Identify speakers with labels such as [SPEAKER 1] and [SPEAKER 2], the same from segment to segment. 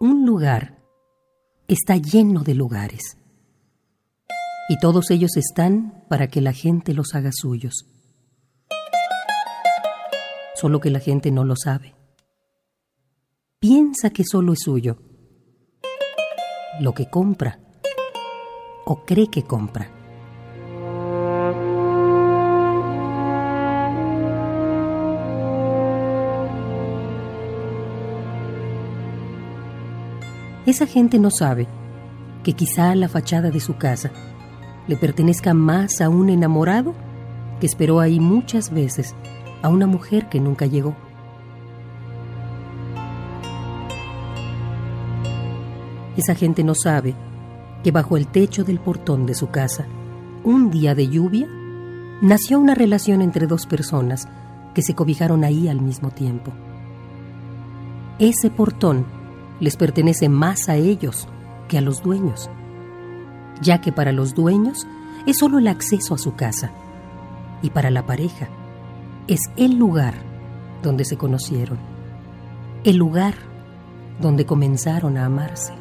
[SPEAKER 1] Un lugar está lleno de lugares y todos ellos están para que la gente los haga suyos. Solo que la gente no lo sabe. Piensa que solo es suyo. Lo que compra o cree que compra. Esa gente no sabe que quizá la fachada de su casa le pertenezca más a un enamorado que esperó ahí muchas veces a una mujer que nunca llegó. Esa gente no sabe que bajo el techo del portón de su casa, un día de lluvia, nació una relación entre dos personas que se cobijaron ahí al mismo tiempo. Ese portón les pertenece más a ellos que a los dueños, ya que para los dueños es solo el acceso a su casa y para la pareja es el lugar donde se conocieron, el lugar donde comenzaron a amarse.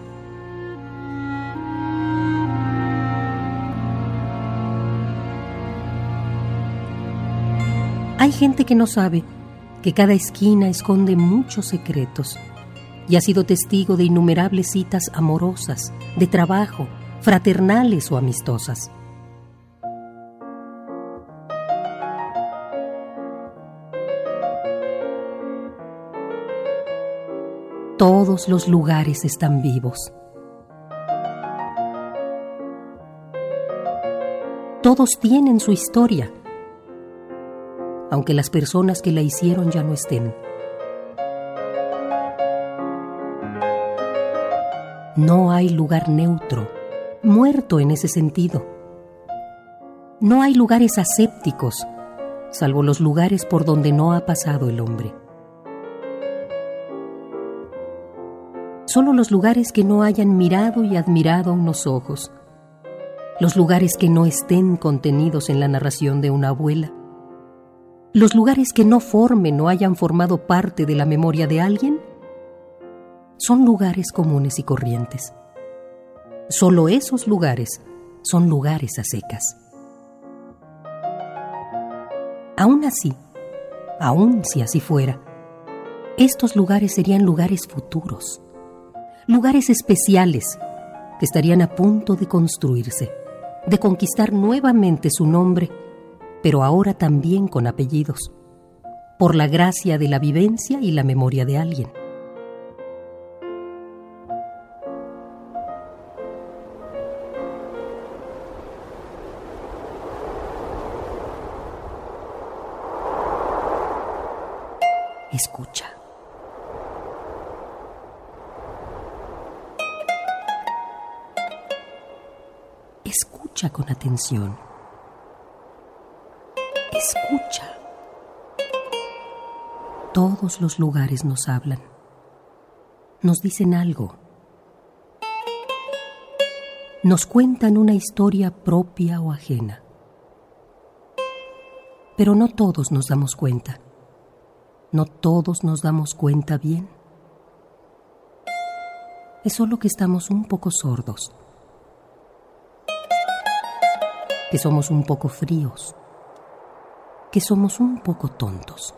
[SPEAKER 1] Hay gente que no sabe que cada esquina esconde muchos secretos y ha sido testigo de innumerables citas amorosas, de trabajo, fraternales o amistosas. Todos los lugares están vivos. Todos tienen su historia, aunque las personas que la hicieron ya no estén. No hay lugar neutro, muerto en ese sentido. No hay lugares asépticos, salvo los lugares por donde no ha pasado el hombre. Solo los lugares que no hayan mirado y admirado unos ojos, los lugares que no estén contenidos en la narración de una abuela, los lugares que no formen o hayan formado parte de la memoria de alguien, son lugares comunes y corrientes. Solo esos lugares son lugares a secas. Aún así, aún si así fuera, estos lugares serían lugares futuros, lugares especiales que estarían a punto de construirse, de conquistar nuevamente su nombre, pero ahora también con apellidos, por la gracia de la vivencia y la memoria de alguien. Escucha. Escucha con atención. Escucha. Todos los lugares nos hablan. Nos dicen algo. Nos cuentan una historia propia o ajena. Pero no todos nos damos cuenta. No todos nos damos cuenta bien. Es solo que estamos un poco sordos, que somos un poco fríos, que somos un poco tontos.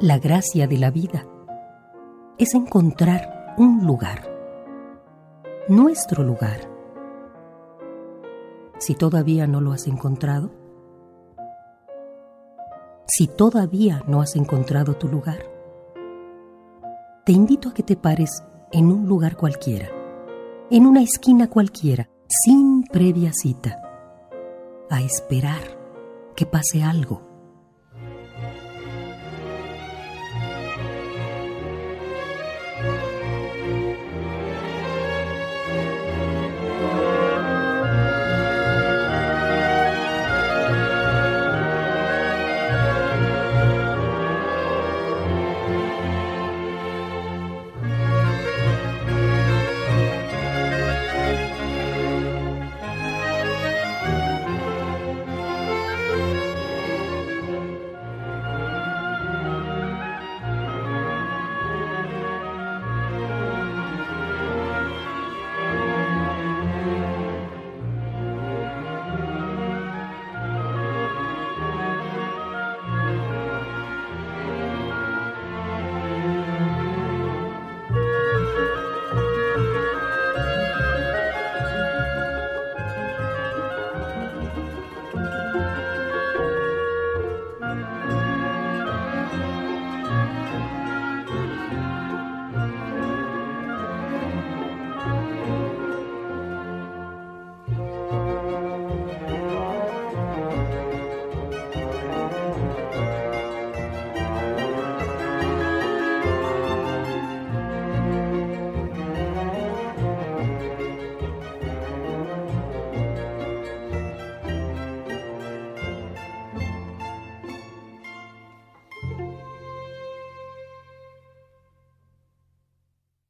[SPEAKER 1] La gracia de la vida es encontrar un lugar, nuestro lugar. Si todavía no lo has encontrado, si todavía no has encontrado tu lugar, te invito a que te pares en un lugar cualquiera, en una esquina cualquiera, sin previa cita, a esperar que pase algo